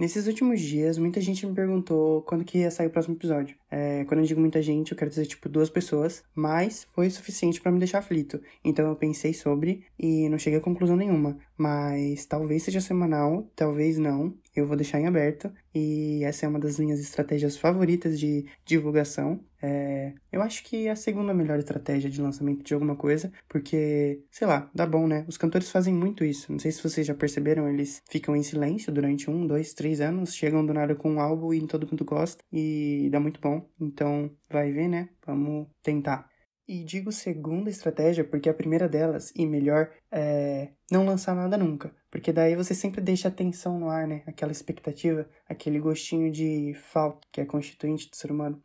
Nesses últimos dias, muita gente me perguntou quando que ia sair o próximo episódio. É, quando eu digo muita gente, eu quero dizer tipo duas pessoas, mas foi suficiente para me deixar aflito. Então eu pensei sobre e não cheguei a conclusão nenhuma. Mas talvez seja semanal, talvez não. Eu vou deixar em aberto e essa é uma das minhas estratégias favoritas de divulgação. É, eu acho que é a segunda melhor estratégia de lançamento de alguma coisa, porque, sei lá, dá bom, né? Os cantores fazem muito isso. Não sei se vocês já perceberam, eles ficam em silêncio durante um, dois, três anos, chegam do nada com um álbum e todo mundo gosta e dá muito bom. Então, vai ver, né? Vamos tentar. E digo segunda estratégia porque a primeira delas, e melhor, é não lançar nada nunca. Porque daí você sempre deixa a tensão no ar, né? Aquela expectativa, aquele gostinho de falta que é constituinte do ser humano.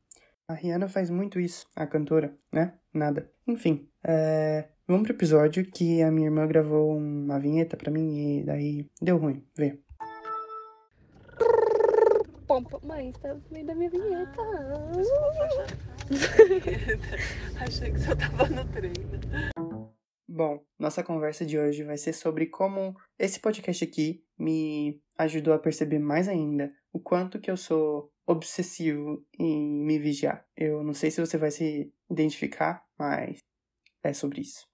A Rihanna faz muito isso, a cantora, né? Nada. Enfim, é... vamos pro episódio que a minha irmã gravou uma vinheta pra mim e daí deu ruim. Vê. Pompa, mãe, você tá no meio da minha vinheta. Achei que você tava no treino. Bom, nossa conversa de hoje vai ser sobre como esse podcast aqui me ajudou a perceber mais ainda o quanto que eu sou obsessivo em me vigiar. Eu não sei se você vai se identificar, mas é sobre isso.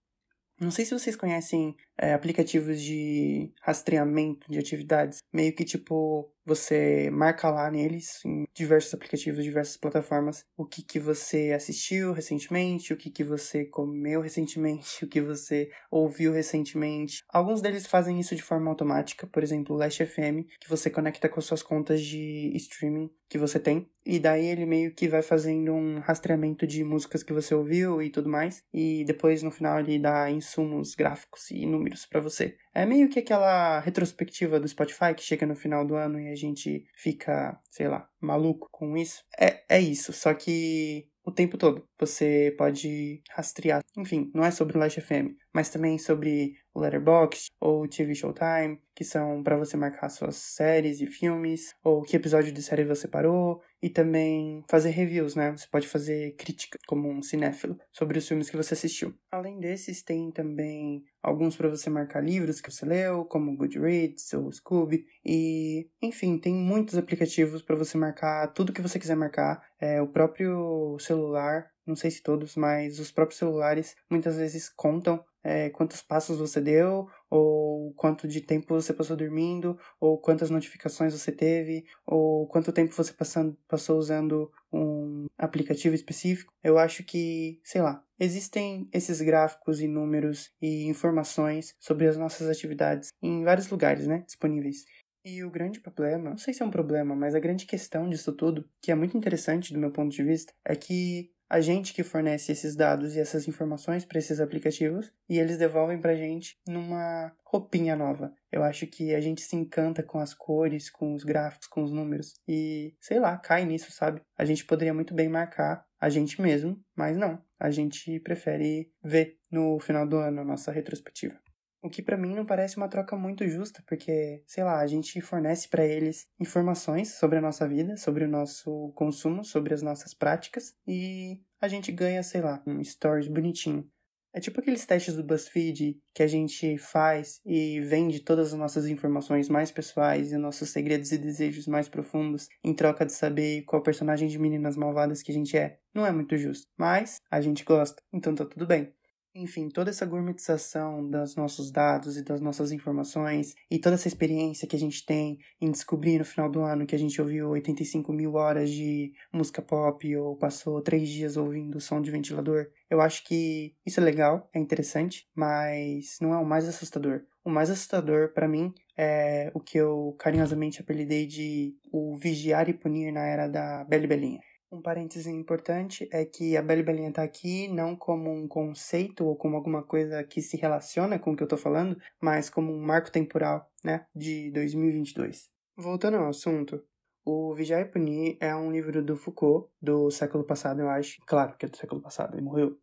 Não sei se vocês conhecem é, aplicativos de rastreamento de atividades, meio que tipo você marca lá neles, em diversos aplicativos, diversas plataformas, o que, que você assistiu recentemente, o que, que você comeu recentemente, o que você ouviu recentemente. Alguns deles fazem isso de forma automática, por exemplo, o Last FM, que você conecta com as suas contas de streaming que você tem, e daí ele meio que vai fazendo um rastreamento de músicas que você ouviu e tudo mais, e depois no final ele dá insumos gráficos e números para você. É meio que aquela retrospectiva do Spotify que chega no final do ano e a gente fica, sei lá, maluco com isso. É, é isso, só que o tempo todo você pode rastrear. Enfim, não é sobre o Last FM, mas também sobre o Letterboxd ou o TV Showtime, que são para você marcar suas séries e filmes, ou que episódio de série você parou, e também fazer reviews, né? Você pode fazer crítica como um cinéfilo sobre os filmes que você assistiu. Além desses, tem também alguns para você marcar livros que você leu, como Goodreads ou Scooby, e enfim, tem muitos aplicativos para você marcar tudo que você quiser marcar. É, o próprio celular não sei se todos, mas os próprios celulares muitas vezes contam é, quantos passos você deu, ou quanto de tempo você passou dormindo, ou quantas notificações você teve, ou quanto tempo você passando, passou usando um aplicativo específico. Eu acho que, sei lá, existem esses gráficos e números e informações sobre as nossas atividades em vários lugares, né, disponíveis. E o grande problema, não sei se é um problema, mas a grande questão disso tudo, que é muito interessante do meu ponto de vista, é que a gente que fornece esses dados e essas informações para esses aplicativos e eles devolvem para a gente numa roupinha nova. Eu acho que a gente se encanta com as cores, com os gráficos, com os números e, sei lá, cai nisso, sabe? A gente poderia muito bem marcar a gente mesmo, mas não. A gente prefere ver no final do ano a nossa retrospectiva. O que para mim não parece uma troca muito justa, porque, sei lá, a gente fornece para eles informações sobre a nossa vida, sobre o nosso consumo, sobre as nossas práticas e a gente ganha, sei lá, um stories bonitinho. É tipo aqueles testes do BuzzFeed que a gente faz e vende todas as nossas informações mais pessoais e nossos segredos e desejos mais profundos em troca de saber qual personagem de meninas malvadas que a gente é. Não é muito justo, mas a gente gosta, então tá tudo bem. Enfim, toda essa gourmetização dos nossos dados e das nossas informações e toda essa experiência que a gente tem em descobrir no final do ano que a gente ouviu 85 mil horas de música pop ou passou três dias ouvindo som de ventilador, eu acho que isso é legal, é interessante, mas não é o mais assustador. O mais assustador para mim é o que eu carinhosamente apelidei de o vigiar e punir na era da Belle Belinha. Um parêntese importante é que a Bela Belinha tá aqui não como um conceito ou como alguma coisa que se relaciona com o que eu tô falando, mas como um marco temporal, né, de 2022. Voltando ao assunto, o Vigiar e Punir é um livro do Foucault, do século passado, eu acho. Claro que é do século passado, ele morreu.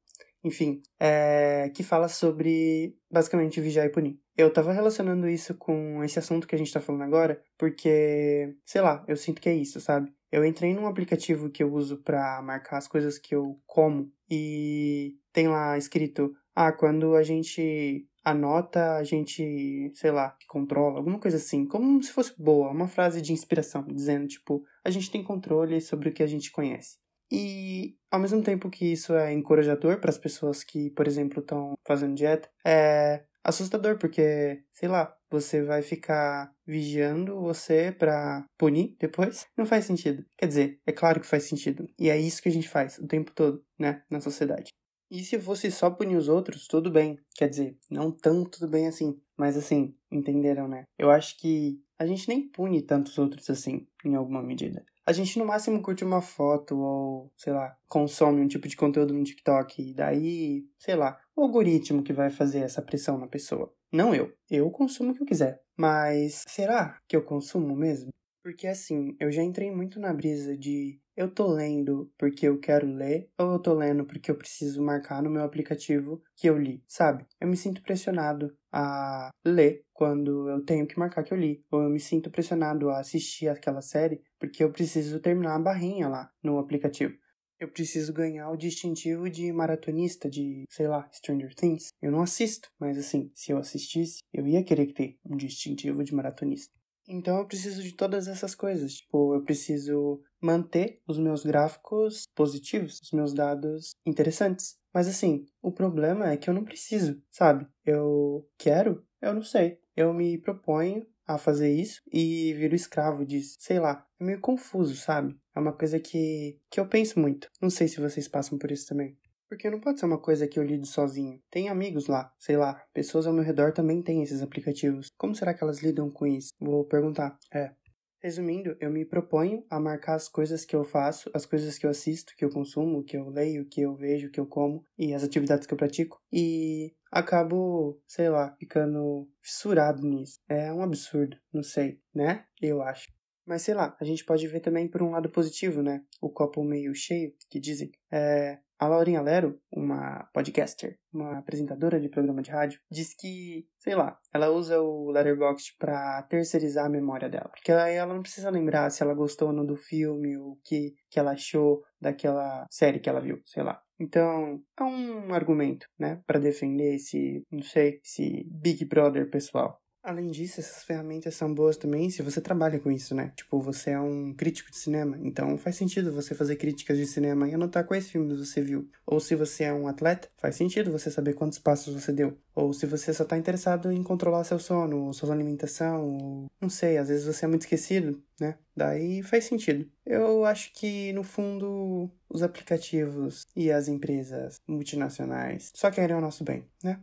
Enfim, é, que fala sobre basicamente vigiar e punir. Eu tava relacionando isso com esse assunto que a gente tá falando agora, porque, sei lá, eu sinto que é isso, sabe? Eu entrei num aplicativo que eu uso para marcar as coisas que eu como e tem lá escrito: ah, quando a gente a nota a gente, sei lá, controla, alguma coisa assim, como se fosse boa, uma frase de inspiração, dizendo, tipo, a gente tem controle sobre o que a gente conhece. E ao mesmo tempo que isso é encorajador para as pessoas que, por exemplo, estão fazendo dieta, é assustador porque, sei lá, você vai ficar vigiando você para punir depois? Não faz sentido. Quer dizer, é claro que faz sentido. E é isso que a gente faz o tempo todo, né, na sociedade. E se fosse só punir os outros, tudo bem. Quer dizer, não tão tudo bem assim. Mas assim, entenderam, né? Eu acho que a gente nem pune tantos outros assim, em alguma medida. A gente no máximo curte uma foto ou, sei lá, consome um tipo de conteúdo no TikTok e daí, sei lá, o algoritmo que vai fazer essa pressão na pessoa. Não eu. Eu consumo o que eu quiser. Mas será que eu consumo mesmo? Porque assim, eu já entrei muito na brisa de eu tô lendo porque eu quero ler ou eu tô lendo porque eu preciso marcar no meu aplicativo que eu li, sabe? Eu me sinto pressionado a ler quando eu tenho que marcar que eu li, ou eu me sinto pressionado a assistir aquela série porque eu preciso terminar a barrinha lá no aplicativo. Eu preciso ganhar o distintivo de maratonista de, sei lá, Stranger Things. Eu não assisto, mas assim, se eu assistisse, eu ia querer ter um distintivo de maratonista. Então eu preciso de todas essas coisas. Tipo, eu preciso manter os meus gráficos positivos, os meus dados interessantes. Mas assim, o problema é que eu não preciso, sabe? Eu quero, eu não sei. Eu me proponho a fazer isso e viro escravo disso. Sei lá, é meio confuso, sabe? É uma coisa que, que eu penso muito. Não sei se vocês passam por isso também. Porque não pode ser uma coisa que eu lido sozinho. Tem amigos lá, sei lá, pessoas ao meu redor também têm esses aplicativos. Como será que elas lidam com isso? Vou perguntar. É. Resumindo, eu me proponho a marcar as coisas que eu faço, as coisas que eu assisto, que eu consumo, que eu leio, que eu vejo, que eu como e as atividades que eu pratico. E acabo, sei lá, ficando fissurado nisso. É um absurdo, não sei, né? Eu acho. Mas sei lá, a gente pode ver também por um lado positivo, né? O copo meio cheio, que dizem. É, a Laurinha Lero, uma podcaster, uma apresentadora de programa de rádio, diz que, sei lá, ela usa o Letterboxd para terceirizar a memória dela. Porque aí ela não precisa lembrar se ela gostou ou não do filme, o que, que ela achou daquela série que ela viu, sei lá. Então, é um argumento, né, para defender esse, não sei, esse Big Brother pessoal. Além disso, essas ferramentas são boas também se você trabalha com isso, né? Tipo, você é um crítico de cinema, então faz sentido você fazer críticas de cinema e anotar quais filmes você viu. Ou se você é um atleta, faz sentido você saber quantos passos você deu. Ou se você só tá interessado em controlar seu sono, ou sua alimentação, ou não sei, às vezes você é muito esquecido, né? Daí faz sentido. Eu acho que, no fundo, os aplicativos e as empresas multinacionais só querem o nosso bem, né?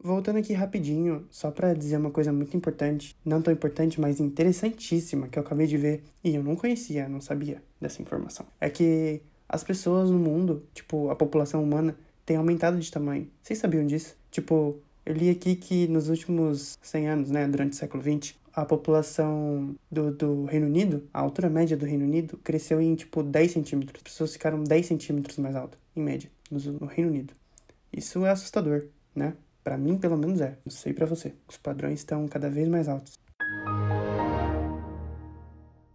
Voltando aqui rapidinho, só para dizer uma coisa muito importante, não tão importante, mas interessantíssima, que eu acabei de ver e eu não conhecia, não sabia dessa informação. É que as pessoas no mundo, tipo, a população humana, tem aumentado de tamanho. Vocês sabiam disso? Tipo, eu li aqui que nos últimos 100 anos, né, durante o século XX, a população do, do Reino Unido, a altura média do Reino Unido, cresceu em tipo 10 centímetros. As pessoas ficaram 10 centímetros mais altas, em média, no, no Reino Unido. Isso é assustador, né? Para mim, pelo menos é. Não sei para você. Os padrões estão cada vez mais altos.